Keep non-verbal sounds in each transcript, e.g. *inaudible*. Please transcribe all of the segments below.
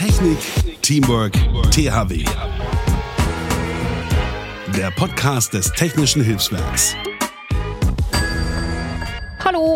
Technik, Teamwork, THW. Der Podcast des Technischen Hilfswerks.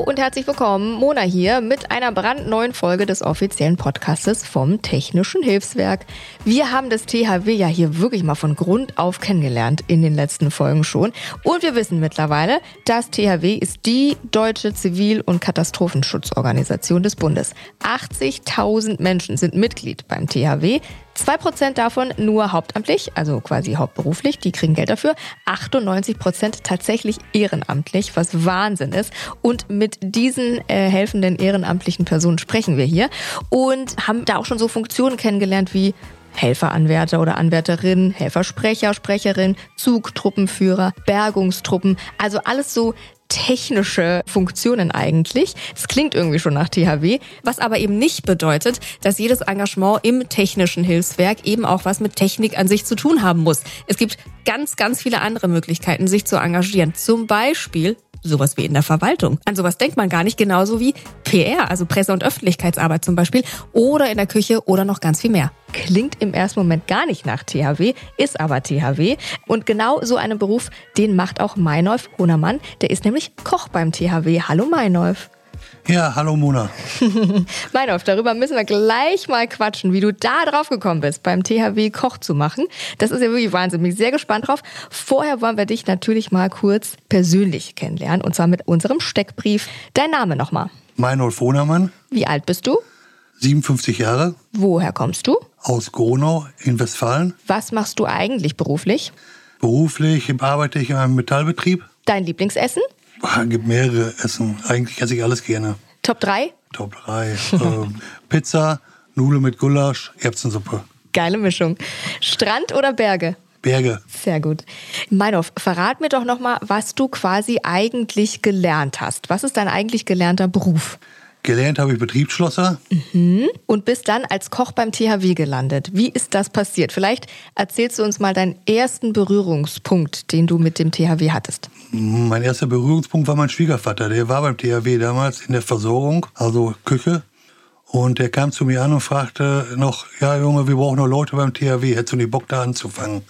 Und herzlich willkommen. Mona hier mit einer brandneuen Folge des offiziellen Podcastes vom Technischen Hilfswerk. Wir haben das THW ja hier wirklich mal von Grund auf kennengelernt in den letzten Folgen schon. Und wir wissen mittlerweile, das THW ist die deutsche Zivil- und Katastrophenschutzorganisation des Bundes. 80.000 Menschen sind Mitglied beim THW. 2% davon nur hauptamtlich, also quasi hauptberuflich, die kriegen Geld dafür. 98% tatsächlich ehrenamtlich, was Wahnsinn ist. Und mit diesen äh, helfenden ehrenamtlichen Personen sprechen wir hier und haben da auch schon so Funktionen kennengelernt wie Helferanwärter oder Anwärterin, Helfersprecher, Sprecherin, Zugtruppenführer, Bergungstruppen, also alles so technische Funktionen eigentlich. Das klingt irgendwie schon nach THW, was aber eben nicht bedeutet, dass jedes Engagement im technischen Hilfswerk eben auch was mit Technik an sich zu tun haben muss. Es gibt ganz, ganz viele andere Möglichkeiten, sich zu engagieren. Zum Beispiel sowas wie in der Verwaltung. An sowas denkt man gar nicht, genauso wie PR, also Presse- und Öffentlichkeitsarbeit zum Beispiel, oder in der Küche oder noch ganz viel mehr. Klingt im ersten Moment gar nicht nach THW, ist aber THW. Und genau so einen Beruf, den macht auch Meinolf Honermann. Der ist nämlich Koch beim THW. Hallo Meinolf. Ja, hallo Mona. *laughs* Meinolf, darüber müssen wir gleich mal quatschen, wie du da drauf gekommen bist, beim THW Koch zu machen. Das ist ja wirklich Wahnsinn. Bin ich sehr gespannt drauf. Vorher wollen wir dich natürlich mal kurz persönlich kennenlernen und zwar mit unserem Steckbrief. Dein Name nochmal. Meinolf Hohnermann. Wie alt bist du? 57 Jahre. Woher kommst du? Aus Gronau in Westfalen. Was machst du eigentlich beruflich? Beruflich arbeite ich in einem Metallbetrieb. Dein Lieblingsessen? Es gibt mehrere Essen. Eigentlich esse ich alles gerne. Top 3? Top 3. äh, *laughs* Pizza, Nudeln mit Gulasch, Erbsensuppe. Geile Mischung. Strand oder Berge? Berge. Sehr gut. Meinhof, verrat mir doch nochmal, was du quasi eigentlich gelernt hast. Was ist dein eigentlich gelernter Beruf? Gelernt habe ich Betriebsschlosser. Mhm. Und bist dann als Koch beim THW gelandet. Wie ist das passiert? Vielleicht erzählst du uns mal deinen ersten Berührungspunkt, den du mit dem THW hattest. Mein erster Berührungspunkt war mein Schwiegervater. Der war beim THW damals in der Versorgung, also Küche. Und der kam zu mir an und fragte noch, ja Junge, wir brauchen noch Leute beim THW. Hättest du nicht Bock da anzufangen?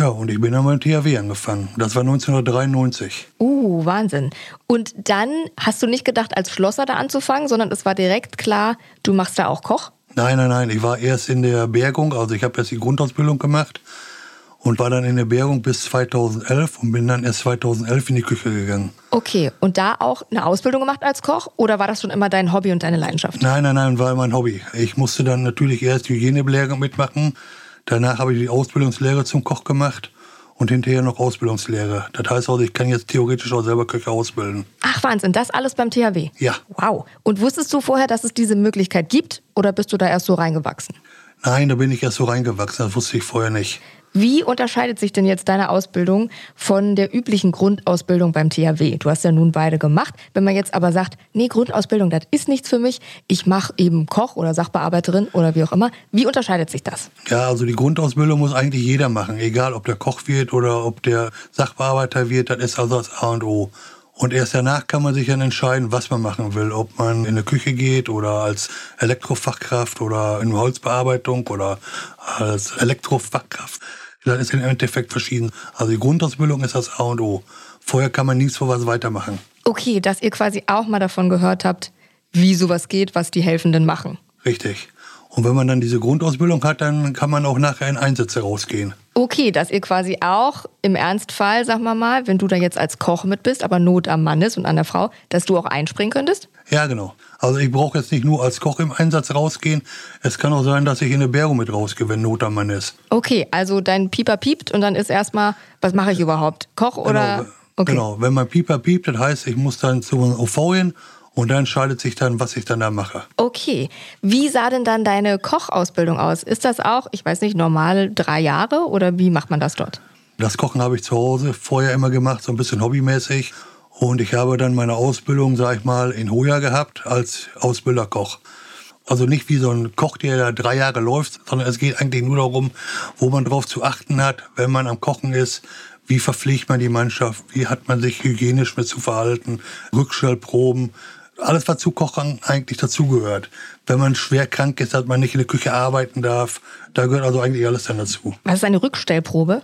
Ja, und ich bin dann beim THW angefangen. Das war 1993. Uh, Wahnsinn. Und dann hast du nicht gedacht, als Schlosser da anzufangen, sondern es war direkt klar, du machst da auch Koch? Nein, nein, nein. Ich war erst in der Bergung, also ich habe erst die Grundausbildung gemacht und war dann in der Bergung bis 2011 und bin dann erst 2011 in die Küche gegangen. Okay, und da auch eine Ausbildung gemacht als Koch oder war das schon immer dein Hobby und deine Leidenschaft? Nein, nein, nein, war mein Hobby. Ich musste dann natürlich erst die Hygienelehrgang mitmachen. Danach habe ich die Ausbildungslehre zum Koch gemacht und hinterher noch Ausbildungslehre. Das heißt also, ich kann jetzt theoretisch auch selber Köche ausbilden. Ach Wahnsinn, das alles beim THW? Ja. Wow. Und wusstest du vorher, dass es diese Möglichkeit gibt oder bist du da erst so reingewachsen? Nein, da bin ich erst so reingewachsen, das wusste ich vorher nicht. Wie unterscheidet sich denn jetzt deine Ausbildung von der üblichen Grundausbildung beim THW? Du hast ja nun beide gemacht. Wenn man jetzt aber sagt, nee, Grundausbildung, das ist nichts für mich, ich mache eben Koch oder Sachbearbeiterin oder wie auch immer, wie unterscheidet sich das? Ja, also die Grundausbildung muss eigentlich jeder machen, egal ob der Koch wird oder ob der Sachbearbeiter wird, das ist also das A und O. Und erst danach kann man sich dann entscheiden, was man machen will. Ob man in eine Küche geht oder als Elektrofachkraft oder in Holzbearbeitung oder als Elektrofachkraft. Das ist im Endeffekt verschieden. Also die Grundausbildung ist das A und O. Vorher kann man nichts für was weitermachen. Okay, dass ihr quasi auch mal davon gehört habt, wie sowas geht, was die Helfenden machen. Richtig. Und wenn man dann diese Grundausbildung hat, dann kann man auch nachher in Einsätze rausgehen. Okay, dass ihr quasi auch im Ernstfall, sag mal mal, wenn du da jetzt als Koch mit bist, aber Not am Mann ist und an der Frau, dass du auch einspringen könntest? Ja, genau. Also ich brauche jetzt nicht nur als Koch im Einsatz rausgehen. Es kann auch sein, dass ich in eine Bergung mit rausgehe, wenn Not am Mann ist. Okay, also dein Pieper piept und dann ist erstmal, was mache ich überhaupt? Koch oder? Genau, okay. genau. wenn mein Pieper piept, das heißt, ich muss dann zu einem OV hin und dann entscheidet sich dann, was ich dann da mache. Okay. Wie sah denn dann deine Kochausbildung aus? Ist das auch, ich weiß nicht, normal drei Jahre oder wie macht man das dort? Das Kochen habe ich zu Hause vorher immer gemacht, so ein bisschen hobbymäßig. Und ich habe dann meine Ausbildung, sag ich mal, in Hoya gehabt als Ausbilderkoch. Also nicht wie so ein Koch, der da drei Jahre läuft, sondern es geht eigentlich nur darum, wo man drauf zu achten hat, wenn man am Kochen ist. Wie verpflegt man die Mannschaft? Wie hat man sich hygienisch mit zu verhalten? Rückstellproben. Alles, was zu Kochen eigentlich dazugehört. Wenn man schwer krank ist, dass man nicht in der Küche arbeiten darf, da gehört also eigentlich alles dann dazu. Was ist eine Rückstellprobe?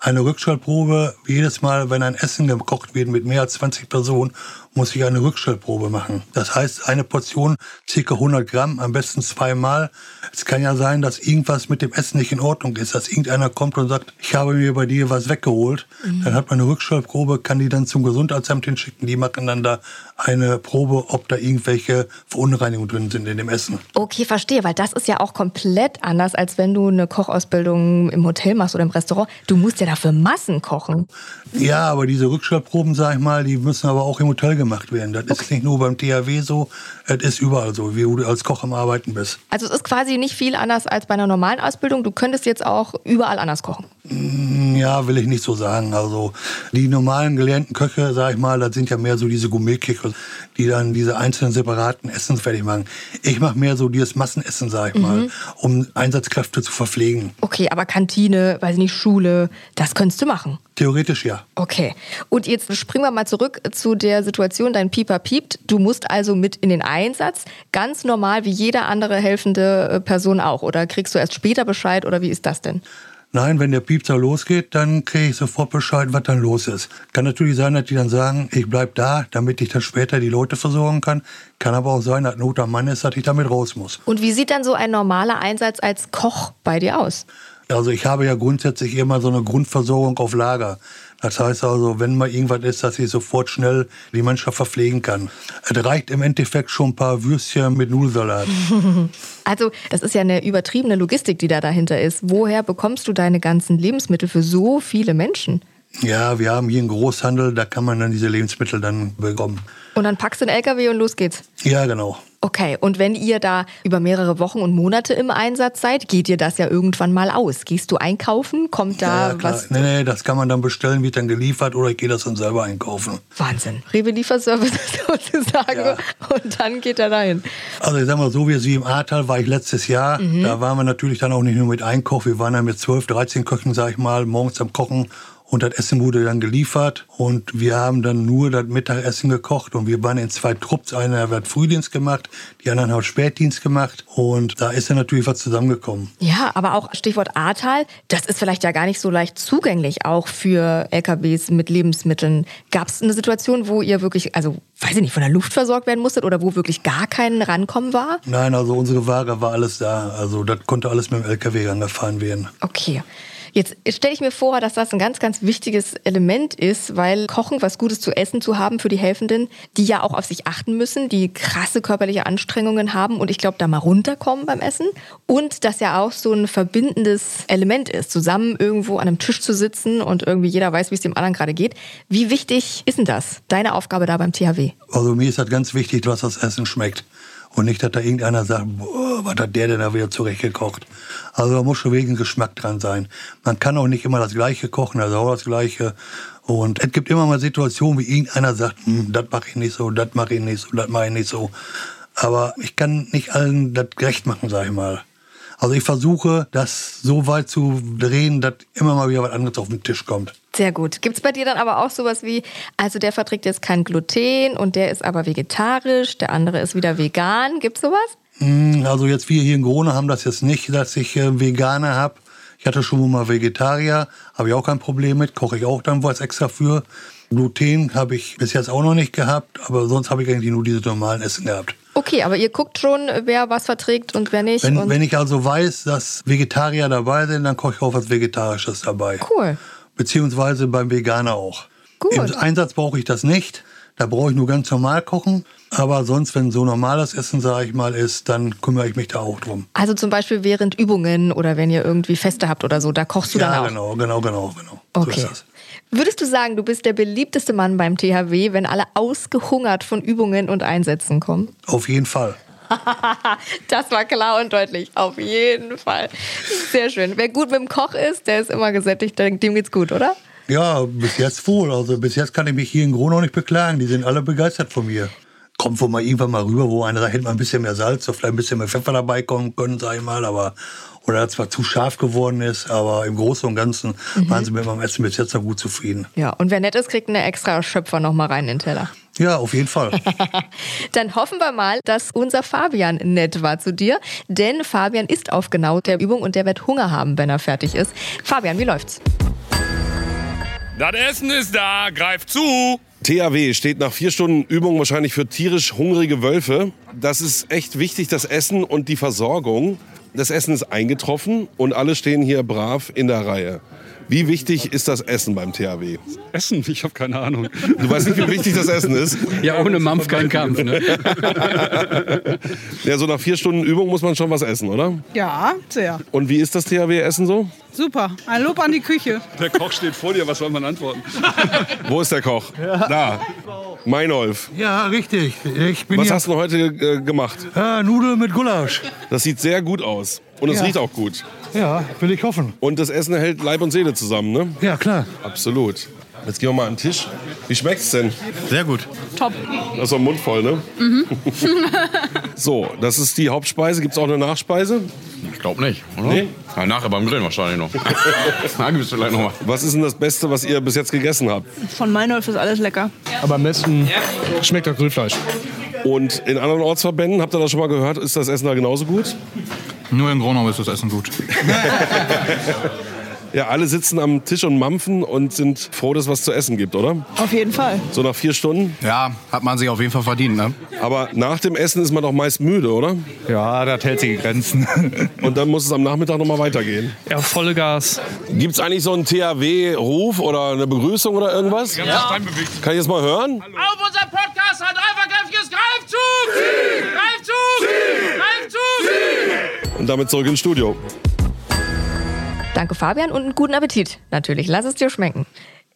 Eine Rückstellprobe, jedes Mal, wenn ein Essen gekocht wird mit mehr als 20 Personen, muss ich eine Rückstellprobe machen. Das heißt, eine Portion ca. 100 Gramm, am besten zweimal. Es kann ja sein, dass irgendwas mit dem Essen nicht in Ordnung ist, dass irgendeiner kommt und sagt, ich habe mir bei dir was weggeholt. Mhm. Dann hat man eine Rückstellprobe, kann die dann zum Gesundheitsamt hinschicken. Die machen dann da eine Probe, ob da irgendwelche Verunreinigungen drin sind in dem Essen. Okay, verstehe, weil das ist ja auch komplett anders, als wenn du eine Kochausbildung im Hotel machst oder im Restaurant. Du musst ja dafür Massen kochen. Ja, aber diese Rückstellproben, sag ich mal, die müssen aber auch im Hotel gemacht werden. Das okay. ist nicht nur beim THW so, das ist überall so, wie du als Koch am Arbeiten bist. Also es ist quasi nicht viel anders als bei einer normalen Ausbildung. Du könntest jetzt auch überall anders kochen. Mm, ja, will ich nicht so sagen. Also die normalen gelernten Köche, sag ich mal, das sind ja mehr so diese Gourmetköche, die dann diese einzelnen separaten Essen fertig machen. Ich mache mehr so dieses Massenessen, sag ich mhm. mal, um Einsatzkräfte zu verpflegen. Okay, aber Kantine, weiß ich nicht, Schule, das könntest du machen. Theoretisch ja. Okay. Und jetzt springen wir mal zurück zu der Situation, dein Pieper piept. Du musst also mit in den Einsatz, ganz normal wie jede andere helfende äh, Person auch. Oder kriegst du erst später Bescheid oder wie ist das denn? Nein, wenn der Piepser losgeht, dann kriege ich sofort Bescheid, was dann los ist. Kann natürlich sein, dass die dann sagen, ich bleib da, damit ich dann später die Leute versorgen kann. Kann aber auch sein, dass Not am Mann ist, dass ich damit raus muss. Und wie sieht dann so ein normaler Einsatz als Koch bei dir aus? Also ich habe ja grundsätzlich immer so eine Grundversorgung auf Lager. Das heißt also, wenn mal irgendwas ist, dass ich sofort schnell die Mannschaft verpflegen kann. Es reicht im Endeffekt schon ein paar Würstchen mit Nudelsalat. *laughs* Also, das ist ja eine übertriebene Logistik, die da dahinter ist. Woher bekommst du deine ganzen Lebensmittel für so viele Menschen? Ja, wir haben hier einen Großhandel, da kann man dann diese Lebensmittel dann bekommen. Und dann packst du den LKW und los geht's. Ja, genau. Okay, und wenn ihr da über mehrere Wochen und Monate im Einsatz seid, geht dir das ja irgendwann mal aus. Gehst du einkaufen? Kommt da ja, was? Nee, nee, das kann man dann bestellen, wird dann geliefert oder ich gehe das dann selber einkaufen. Wahnsinn. Rewe Lieferservice *laughs* sozusagen. Ja. Und dann geht er dahin. Also ich sag mal so, wie sie im Ahrtal war ich letztes Jahr. Mhm. Da waren wir natürlich dann auch nicht nur mit Einkauf, wir waren dann mit 12, 13 Köchen, sag ich mal, morgens am Kochen und das Essen wurde dann geliefert und wir haben dann nur das Mittagessen gekocht und wir waren in zwei Trupps. Einer hat Frühdienst gemacht, die anderen haben Spätdienst gemacht und da ist dann natürlich was zusammengekommen. Ja, aber auch Stichwort Ahrtal, das ist vielleicht ja gar nicht so leicht zugänglich auch für LKWs mit Lebensmitteln. Gab es eine Situation, wo ihr wirklich, also weiß ich nicht, von der Luft versorgt werden musstet oder wo wirklich gar kein Rankommen war? Nein, also unsere Ware war alles da. Also das konnte alles mit dem LKW angefahren werden. Okay. Jetzt stelle ich mir vor, dass das ein ganz, ganz wichtiges Element ist, weil Kochen, was Gutes zu essen zu haben für die Helfenden, die ja auch auf sich achten müssen, die krasse körperliche Anstrengungen haben und ich glaube, da mal runterkommen beim Essen. Und das ja auch so ein verbindendes Element ist, zusammen irgendwo an einem Tisch zu sitzen und irgendwie jeder weiß, wie es dem anderen gerade geht. Wie wichtig ist denn das, deine Aufgabe da beim THW? Also mir ist das ganz wichtig, dass das Essen schmeckt. Und nicht, dass da irgendeiner sagt, boah, was hat der denn da wieder zurechtgekocht? Also da muss schon wegen Geschmack dran sein. Man kann auch nicht immer das Gleiche kochen, also auch das Gleiche. Und es gibt immer mal Situationen, wie irgendeiner sagt, hm, das mache ich nicht so, das mache ich nicht so, das mache ich nicht so. Aber ich kann nicht allen das gerecht machen, sag ich mal. Also ich versuche, das so weit zu drehen, dass immer mal wieder was anderes auf den Tisch kommt. Sehr gut. Gibt es bei dir dann aber auch sowas wie, also der verträgt jetzt kein Gluten und der ist aber vegetarisch, der andere ist wieder vegan. Gibt es sowas? Hm, also jetzt wir hier in Corona haben das jetzt nicht, dass ich äh, Veganer habe. Ich hatte schon mal Vegetarier, habe ich auch kein Problem mit, koche ich auch dann was extra für. Gluten habe ich bis jetzt auch noch nicht gehabt, aber sonst habe ich eigentlich nur diese normalen Essen gehabt. Okay, aber ihr guckt schon, wer was verträgt und wer nicht. Wenn, wenn ich also weiß, dass Vegetarier dabei sind, dann koche ich auch was Vegetarisches dabei. Cool. Beziehungsweise beim Veganer auch. Gut. Im Einsatz brauche ich das nicht. Da brauche ich nur ganz normal kochen. Aber sonst, wenn so normales Essen, sage ich mal, ist, dann kümmere ich mich da auch drum. Also zum Beispiel während Übungen oder wenn ihr irgendwie Feste habt oder so, da kochst du ja, dann auch? Ja, genau, genau, genau, genau. Okay. So Würdest du sagen, du bist der beliebteste Mann beim THW, wenn alle ausgehungert von Übungen und Einsätzen kommen? Auf jeden Fall. *laughs* das war klar und deutlich. Auf jeden Fall. Sehr schön. Wer gut mit dem Koch ist, der ist immer gesättigt. Dem geht's gut, oder? Ja, bis jetzt wohl. Also bis jetzt kann ich mich hier in Gronau nicht beklagen. Die sind alle begeistert von mir. Kommt wohl mal irgendwann mal rüber, wo einer sagt, hätte mal ein bisschen mehr Salz, oder vielleicht ein bisschen mehr Pfeffer dabei kommen können, sag ich mal. Aber oder zwar zu scharf geworden ist, aber im Großen und Ganzen mhm. waren sie mit meinem Essen bis jetzt noch gut zufrieden. Ja, und wer nett ist, kriegt eine extra Schöpfer noch mal rein in den Teller. *laughs* Ja, auf jeden Fall. *laughs* Dann hoffen wir mal, dass unser Fabian nett war zu dir, denn Fabian ist auf genau der Übung und der wird Hunger haben, wenn er fertig ist. Fabian, wie läuft's? Das Essen ist da, greif zu! THW steht nach vier Stunden Übung wahrscheinlich für tierisch hungrige Wölfe. Das ist echt wichtig, das Essen und die Versorgung. Das Essen ist eingetroffen und alle stehen hier brav in der Reihe. Wie wichtig ist das Essen beim THW? Essen? Ich habe keine Ahnung. Du weißt nicht, wie wichtig das Essen ist? Ja, ohne Mampf kein Kampf. Ne? Ja, so nach vier Stunden Übung muss man schon was essen, oder? Ja, sehr. Und wie ist das THW-Essen so? Super. Ein Lob an die Küche. Der Koch steht vor dir, was soll man antworten? Wo ist der Koch? Da. Meinolf. Ja, richtig. Ich bin Was hier. hast du heute äh, gemacht? Ah, Nudeln mit Gulasch. Das sieht sehr gut aus. Und es Ja. riecht auch gut. Ja, will ich hoffen. Und das Essen hält Leib und Seele zusammen, ne? Ja, klar. Absolut. Jetzt gehen wir mal an den Tisch. Wie schmeckt's denn? Sehr gut. Top. Das ist doch Mund voll, ne? *laughs* *laughs* so, das ist die Hauptspeise. Gibt's auch eine Nachspeise? Ich glaube nicht, oder? Nee. Ja, nachher beim Grillen wahrscheinlich noch. *laughs* da gibt's vielleicht noch mal. Was ist denn das Beste, was ihr bis jetzt gegessen habt? Von Meinolf ist alles lecker. Aber am besten schmeckt das Grillfleisch. Und in anderen Ortsverbänden, habt ihr das schon mal gehört, ist das Essen da genauso gut? Nur in Gronau ist das Essen gut. *laughs* Ja, alle sitzen am Tisch und mampfen und sind froh, dass es was zu essen gibt, oder? Auf jeden Fall. So nach vier Stunden. Ja, hat man sich auf jeden Fall verdient, ne? Aber nach dem Essen ist man doch meist müde, oder? Ja, das hält sich in Grenzen. *laughs* Und dann muss es am Nachmittag noch mal weitergehen. ja, volle Gas. Gibt's eigentlich so einen THW-Ruf oder eine Begrüßung oder irgendwas? Ja. Kann ich das mal hören? Auf unserem Podcast hat einfach kräftiges Greifzug! Greifzug! Greifzug! Und damit zurück ins Studio. Danke, Fabian, und einen guten Appetit. Natürlich, lass es dir schmecken.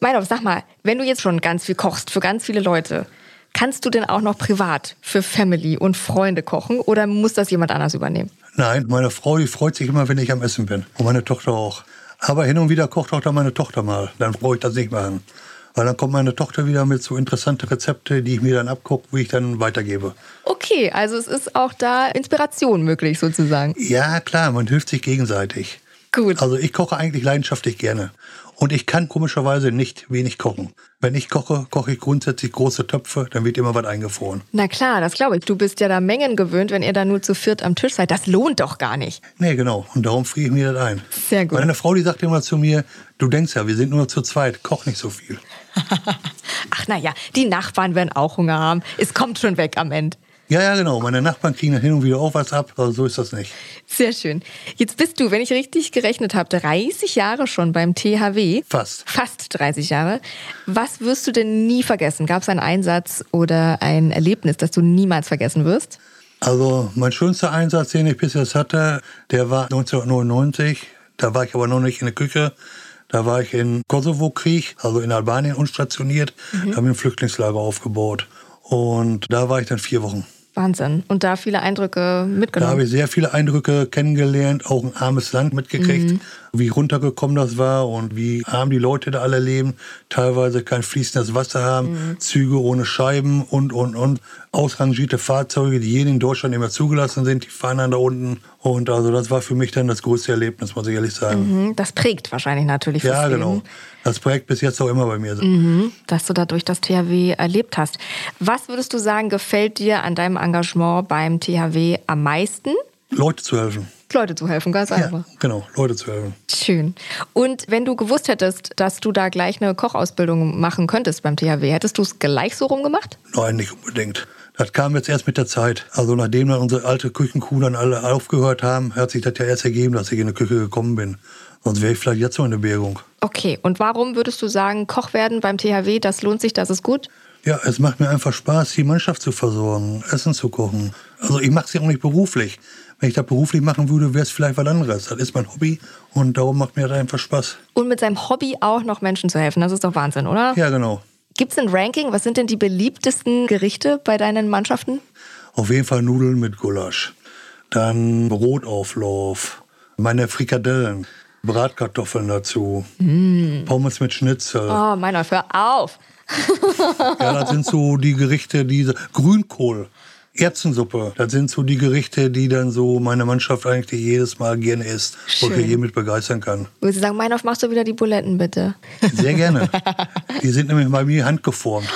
Meinhof, sag mal, wenn du jetzt schon ganz viel kochst für ganz viele Leute, kannst du denn auch noch privat für Family und Freunde kochen oder muss das jemand anders übernehmen? Nein, meine Frau, die freut sich immer, wenn ich am Essen bin. Und meine Tochter auch. Aber hin und wieder kocht auch dann meine Tochter mal. Dann brauche ich das nicht machen. Weil dann kommt meine Tochter wieder mit so interessanten Rezepte, die ich mir dann abgucke, wie ich dann weitergebe. Okay, also es ist auch da Inspiration möglich sozusagen. Ja, klar, man hilft sich gegenseitig. Gut. Also ich koche eigentlich leidenschaftlich gerne. Und ich kann komischerweise nicht wenig kochen. Wenn ich koche, koche ich grundsätzlich große Töpfe, dann wird immer was eingefroren. Na klar, das glaube ich. Du bist ja da Mengen gewöhnt, wenn ihr da nur zu viert am Tisch seid. Das lohnt doch gar nicht. Nee, genau. Und darum friere ich mir das ein. Sehr gut. Meine Frau, die sagt immer zu mir, du denkst ja, wir sind nur zu zweit, koch nicht so viel. Ach na ja, die Nachbarn werden auch Hunger haben. Es kommt schon weg am Ende. Ja, ja, genau. Meine Nachbarn kriegen dann hin und wieder auch was ab, aber so ist das nicht. Sehr schön. Jetzt bist du, wenn ich richtig gerechnet habe, 30 Jahre schon beim THW. Fast. Fast 30 Jahre. Was wirst du denn nie vergessen? Gab es einen Einsatz oder ein Erlebnis, das du niemals vergessen wirst? Also mein schönster Einsatz, den ich bis jetzt hatte, der war 1999. Da war ich aber noch nicht in der Küche. Da war ich in Kosovo-Krieg, also in Albanien unstationiert. Da haben wir ein Flüchtlingslager aufgebaut. Und da war ich dann vier Wochen. Wahnsinn. Und da viele Eindrücke Da habe mitgenommen. ich sehr viele Eindrücke kennengelernt, auch ein armes Land mitgekriegt, wie runtergekommen das war und wie arm die Leute da alle leben. Teilweise kein fließendes Wasser haben, Züge ohne Scheiben und, und, und. Ausrangierte Fahrzeuge, die hier in Deutschland immer zugelassen sind, die fahren dann da unten. Und also das war für mich dann das größte Erlebnis, muss ich ehrlich sagen. Mhm, Das prägt wahrscheinlich natürlich Ja, genau. Leben, Das Projekt bis jetzt auch immer bei mir. dass du dadurch das THW erlebt hast. Was würdest du sagen, gefällt dir an deinem Engagement beim THW am meisten? Leute zu helfen. Leute zu helfen, ganz einfach. Ja, genau, Leute zu helfen. Schön. Und wenn du gewusst hättest, dass du da gleich eine Kochausbildung machen könntest beim THW, hättest du es gleich so rumgemacht? Nein, nicht unbedingt. Das kam jetzt erst mit der Zeit. Also nachdem dann unsere alte Küchenkuh dann alle aufgehört haben, hat sich das ja erst ergeben, dass ich in die Küche gekommen bin. Sonst wäre ich vielleicht jetzt so in der Bergung. Okay, und warum würdest du sagen, Koch werden beim THW, das lohnt sich, das ist gut? Ja, es macht mir einfach Spaß, die Mannschaft zu versorgen, Essen zu kochen. Also ich mache es ja auch nicht beruflich. Wenn ich das beruflich machen würde, wäre es vielleicht was anderes. Das ist mein Hobby und darum macht mir das einfach Spaß. Und mit seinem Hobby auch noch Menschen zu helfen, das ist doch Wahnsinn, oder? Ja, genau. Gibt es ein Ranking? Was sind denn die beliebtesten Gerichte bei deinen Mannschaften? Auf jeden Fall Nudeln mit Gulasch. Dann Brotauflauf, meine Frikadellen, Bratkartoffeln dazu, Pommes mit Schnitzel. Oh, mein Gott, hör auf! Ja, das sind so die Gerichte, diese Grünkohl, Erbsensuppe. Das sind so die Gerichte, die dann so meine Mannschaft eigentlich jedes Mal gerne isst und Schön. ich hiermit begeistern kann. Würdest du sagen, Meinhof, machst du wieder die Buletten, bitte? Sehr gerne. *laughs* Die sind nämlich bei mir handgeformt.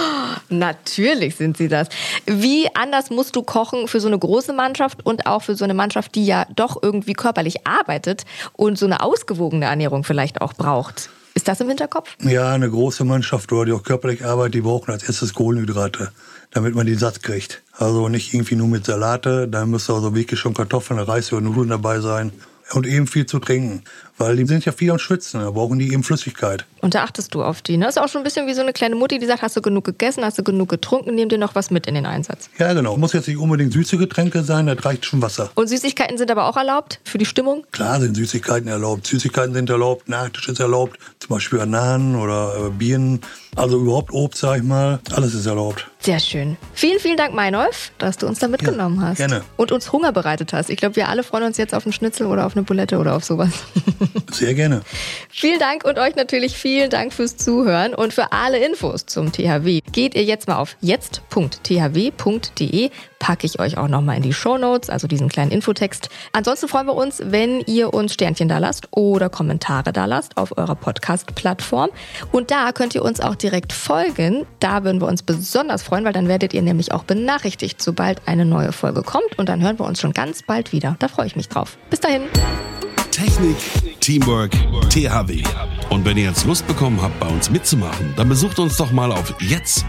Natürlich sind sie das. Wie anders musst du kochen für so eine große Mannschaft und auch für so eine Mannschaft, die ja doch irgendwie körperlich arbeitet und so eine ausgewogene Ernährung vielleicht auch braucht? Ist das im Hinterkopf? Ja, eine große Mannschaft die auch körperlich arbeitet, die brauchen als erstes Kohlenhydrate, damit man die satt kriegt. Also nicht irgendwie nur mit Salate, da müsste also wirklich schon Kartoffeln, Reis oder Nudeln dabei sein. Und eben viel zu trinken, weil die sind ja viel am Schwitzen, da brauchen die eben Flüssigkeit. Und da achtest du auf die. Ne? Ist auch schon ein bisschen wie so eine kleine Mutti, die sagt, hast du genug gegessen, hast du genug getrunken, nimm dir noch was mit in den Einsatz. Ja, genau. Muss jetzt nicht unbedingt süße Getränke sein, das reicht schon Wasser. Und Süßigkeiten sind aber auch erlaubt für die Stimmung? Klar sind Süßigkeiten erlaubt. Süßigkeiten sind erlaubt, Nachtisch ist erlaubt, zum Beispiel Bananen oder äh, Birnen. Also überhaupt Obst, sag ich mal, alles ist erlaubt. Sehr schön. Vielen, vielen Dank, Meinolf, dass du uns da mitgenommen hast. gerne. Und uns Hunger bereitet hast. Ich glaube, wir alle freuen uns jetzt auf einen Schnitzel oder auf eine Bulette oder auf sowas. *laughs* Sehr gerne. vielen Dank und euch natürlich vielen Dank fürs Zuhören und für alle Infos zum THW. Geht ihr jetzt mal auf jetzt.thw.de, packe ich euch auch nochmal in die Shownotes, also diesen kleinen Infotext. Ansonsten freuen wir uns, wenn ihr uns Sternchen da lasst oder Kommentare da lasst auf eurer Podcast-Plattform. Und da könnt ihr uns auch direkt folgen. Da würden wir uns besonders freuen, weil dann werdet ihr nämlich auch benachrichtigt, sobald eine neue Folge kommt. Und dann hören wir uns schon ganz bald wieder. Da freue ich mich drauf. Bis dahin. Technik, Teamwork, THW. Und wenn ihr jetzt Lust bekommen habt, bei uns mitzumachen, dann besucht uns doch mal auf jetzt.thw.de.